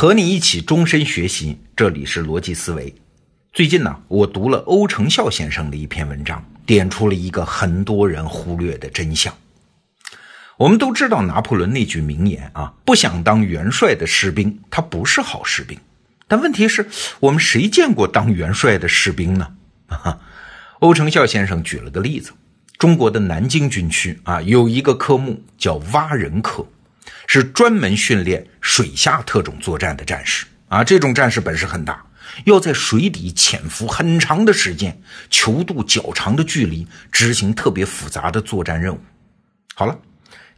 和你一起终身学习，这里是逻辑思维。最近呢，我读了欧成孝先生的一篇文章，点出了一个很多人忽略的真相。我们都知道拿破仑那句名言啊，不想当元帅的士兵，他不是好士兵。但问题是，我们谁见过当元帅的士兵呢？欧成孝先生举了个例子，中国的南京军区啊，有一个科目叫挖人科。是专门训练水下特种作战的战士啊！这种战士本事很大，要在水底潜伏很长的时间，求渡较长的距离，执行特别复杂的作战任务。好了，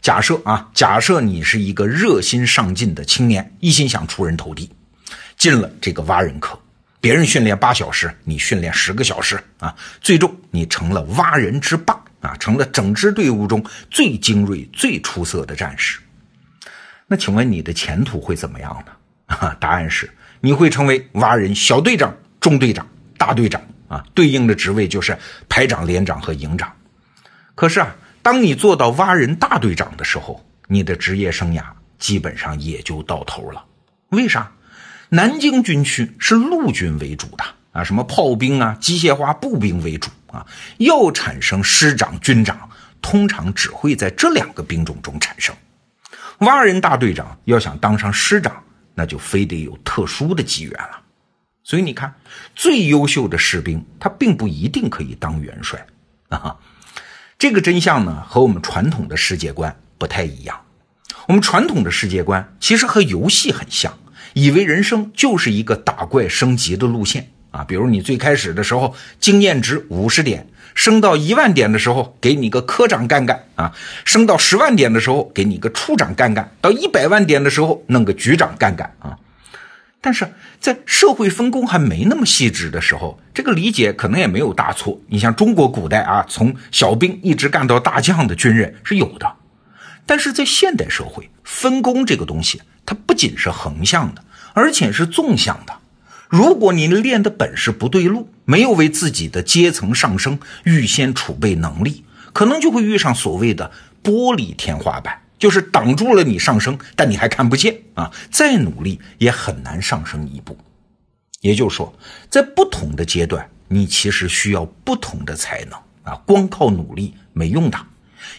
假设啊，假设你是一个热心上进的青年，一心想出人头地，进了这个蛙人课，别人训练八小时，你训练十个小时啊，最终你成了蛙人之霸啊，成了整支队伍中最精锐、最出色的战士。那请问你的前途会怎么样呢？答案是你会成为蛙人小队长、中队长、大队长啊，对应的职位就是排长、连长和营长。可是啊，当你做到蛙人大队长的时候，你的职业生涯基本上也就到头了。为啥？南京军区是陆军为主的啊，什么炮兵啊、机械化步兵为主啊，要产生师长、军长，通常只会在这两个兵种中产生。蛙人大队长要想当上师长，那就非得有特殊的机缘了。所以你看，最优秀的士兵他并不一定可以当元帅啊。这个真相呢，和我们传统的世界观不太一样。我们传统的世界观其实和游戏很像，以为人生就是一个打怪升级的路线啊。比如你最开始的时候，经验值五十点。升到一万点的时候，给你个科长干干啊；升到十万点的时候，给你个处长干干；到一百万点的时候，弄个局长干干啊。但是在社会分工还没那么细致的时候，这个理解可能也没有大错。你像中国古代啊，从小兵一直干到大将的军人是有的。但是在现代社会，分工这个东西，它不仅是横向的，而且是纵向的。如果你练的本事不对路，没有为自己的阶层上升预先储备能力，可能就会遇上所谓的玻璃天花板，就是挡住了你上升，但你还看不见啊！再努力也很难上升一步。也就是说，在不同的阶段，你其实需要不同的才能啊，光靠努力没用的。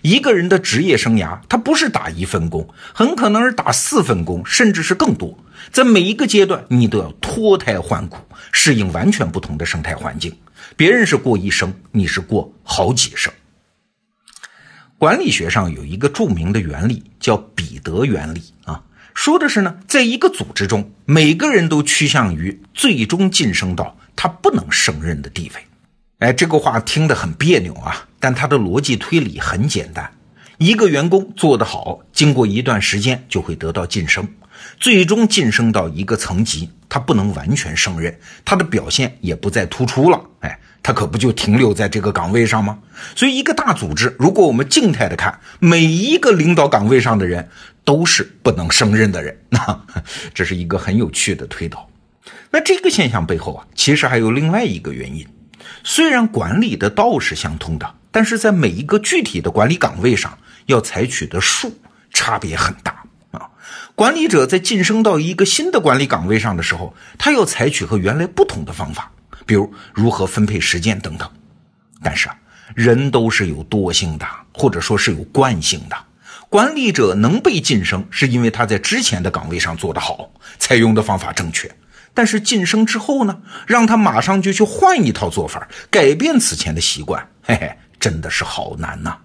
一个人的职业生涯，他不是打一份工，很可能是打四份工，甚至是更多。在每一个阶段，你都要脱胎换骨，适应完全不同的生态环境。别人是过一生，你是过好几生。管理学上有一个著名的原理，叫彼得原理啊，说的是呢，在一个组织中，每个人都趋向于最终晋升到他不能胜任的地位。哎，这个话听得很别扭啊，但它的逻辑推理很简单。一个员工做得好，经过一段时间就会得到晋升，最终晋升到一个层级，他不能完全胜任，他的表现也不再突出了。哎，他可不就停留在这个岗位上吗？所以，一个大组织，如果我们静态的看，每一个领导岗位上的人都是不能胜任的人，那这是一个很有趣的推导。那这个现象背后啊，其实还有另外一个原因。虽然管理的道是相通的，但是在每一个具体的管理岗位上，要采取的术差别很大。管理者在晋升到一个新的管理岗位上的时候，他要采取和原来不同的方法，比如如何分配时间等等。但是啊，人都是有惰性的，或者说是有惯性的。管理者能被晋升，是因为他在之前的岗位上做得好，采用的方法正确。但是晋升之后呢，让他马上就去换一套做法，改变此前的习惯，嘿嘿，真的是好难呐。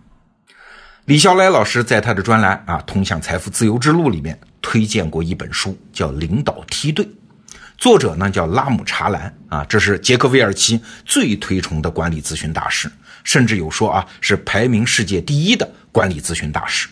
李笑来老师在他的专栏啊《通向财富自由之路》里面推荐过一本书，叫《领导梯队》，作者呢叫拉姆查兰啊，这是杰克韦尔奇最推崇的管理咨询大师，甚至有说啊是排名世界第一的管理咨询大师。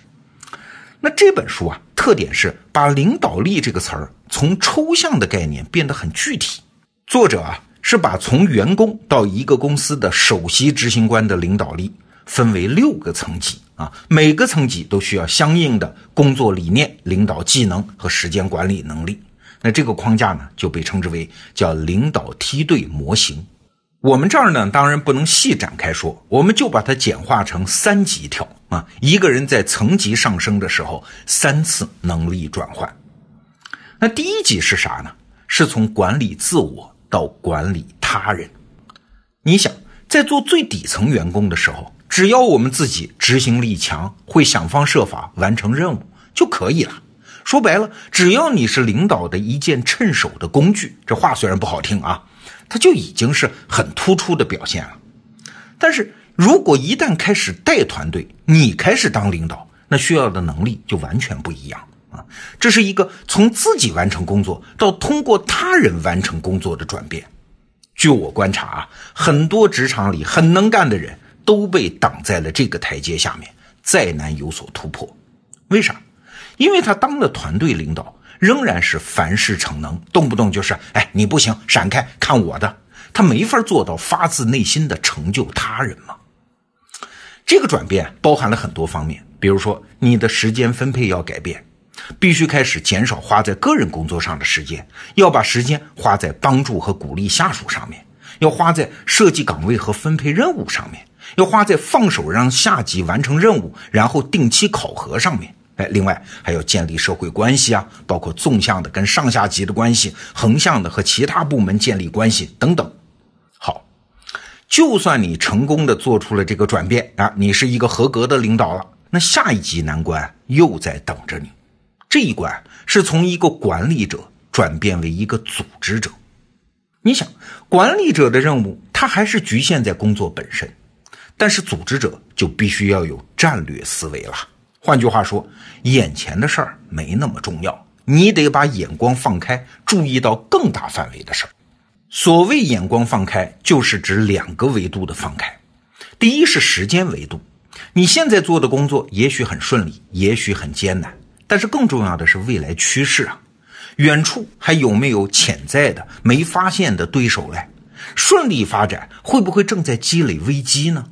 那这本书啊，特点是把领导力这个词儿从抽象的概念变得很具体。作者啊，是把从员工到一个公司的首席执行官的领导力分为六个层级啊，每个层级都需要相应的工作理念、领导技能和时间管理能力。那这个框架呢，就被称之为叫领导梯队模型。我们这儿呢，当然不能细展开说，我们就把它简化成三级跳啊。一个人在层级上升的时候，三次能力转换。那第一级是啥呢？是从管理自我到管理他人。你想，在做最底层员工的时候，只要我们自己执行力强，会想方设法完成任务就可以了。说白了，只要你是领导的一件趁手的工具，这话虽然不好听啊，它就已经是很突出的表现了。但是如果一旦开始带团队，你开始当领导，那需要的能力就完全不一样啊！这是一个从自己完成工作到通过他人完成工作的转变。据我观察啊，很多职场里很能干的人都被挡在了这个台阶下面，再难有所突破。为啥？因为他当了团队领导，仍然是凡事逞能，动不动就是“哎，你不行，闪开，看我的”，他没法做到发自内心的成就他人嘛。这个转变包含了很多方面，比如说你的时间分配要改变，必须开始减少花在个人工作上的时间，要把时间花在帮助和鼓励下属上面，要花在设计岗位和分配任务上面，要花在放手让下级完成任务，然后定期考核上面。哎，另外还要建立社会关系啊，包括纵向的跟上下级的关系，横向的和其他部门建立关系等等。好，就算你成功的做出了这个转变啊，你是一个合格的领导了，那下一级难关又在等着你。这一关是从一个管理者转变为一个组织者。你想，管理者的任务他还是局限在工作本身，但是组织者就必须要有战略思维了。换句话说，眼前的事儿没那么重要，你得把眼光放开，注意到更大范围的事儿。所谓眼光放开，就是指两个维度的放开。第一是时间维度，你现在做的工作也许很顺利，也许很艰难，但是更重要的是未来趋势啊。远处还有没有潜在的没发现的对手嘞？顺利发展会不会正在积累危机呢？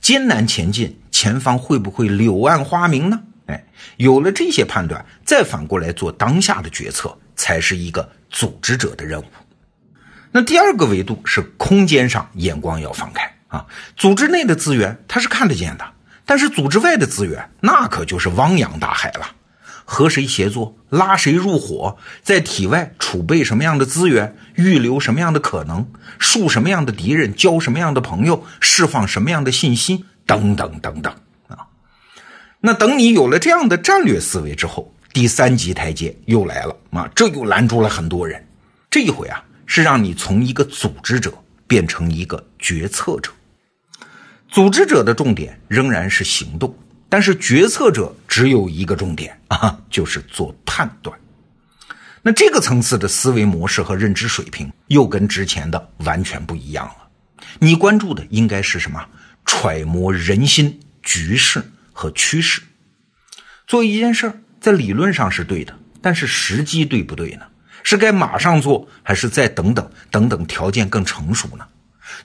艰难前进。前方会不会柳暗花明呢？哎，有了这些判断，再反过来做当下的决策，才是一个组织者的任务。那第二个维度是空间上眼光要放开啊！组织内的资源它是看得见的，但是组织外的资源那可就是汪洋大海了。和谁协作，拉谁入伙，在体外储备什么样的资源，预留什么样的可能，树什么样的敌人，交什么样的朋友，释放什么样的信息。等等等等。啊，那等你有了这样的战略思维之后，第三级台阶又来了啊，这又拦住了很多人。这一回啊，是让你从一个组织者变成一个决策者。组织者的重点仍然是行动，但是决策者只有一个重点啊，就是做判断。那这个层次的思维模式和认知水平又跟之前的完全不一样了。你关注的应该是什么？揣摩人心、局势和趋势，做一件事儿，在理论上是对的，但是时机对不对呢？是该马上做，还是再等等等等条件更成熟呢？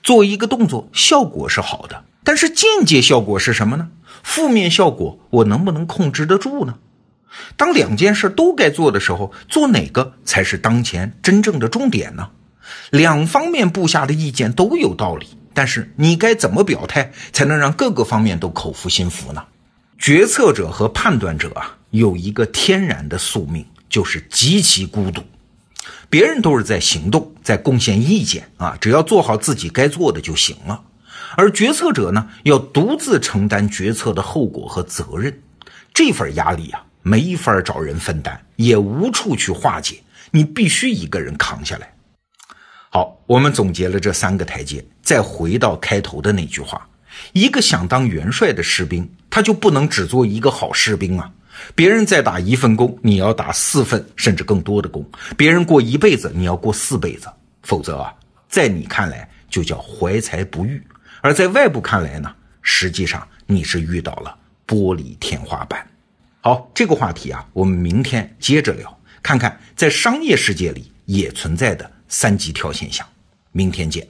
做一个动作，效果是好的，但是间接效果是什么呢？负面效果我能不能控制得住呢？当两件事都该做的时候，做哪个才是当前真正的重点呢？两方面部下的意见都有道理。但是你该怎么表态才能让各个方面都口服心服呢？决策者和判断者啊，有一个天然的宿命，就是极其孤独。别人都是在行动，在贡献意见啊，只要做好自己该做的就行了。而决策者呢，要独自承担决策的后果和责任，这份压力啊，没法找人分担，也无处去化解，你必须一个人扛下来。好，我们总结了这三个台阶，再回到开头的那句话：一个想当元帅的士兵，他就不能只做一个好士兵啊！别人再打一份工，你要打四份甚至更多的工；别人过一辈子，你要过四辈子，否则啊，在你看来就叫怀才不遇，而在外部看来呢，实际上你是遇到了玻璃天花板。好，这个话题啊，我们明天接着聊，看看在商业世界里也存在的。三级跳现象，明天见。